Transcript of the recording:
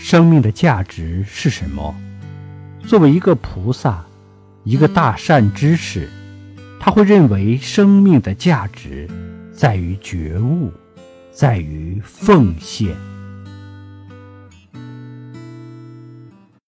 生命的价值是什么？作为一个菩萨，一个大善知识，他会认为生命的价值在于觉悟，在于奉献。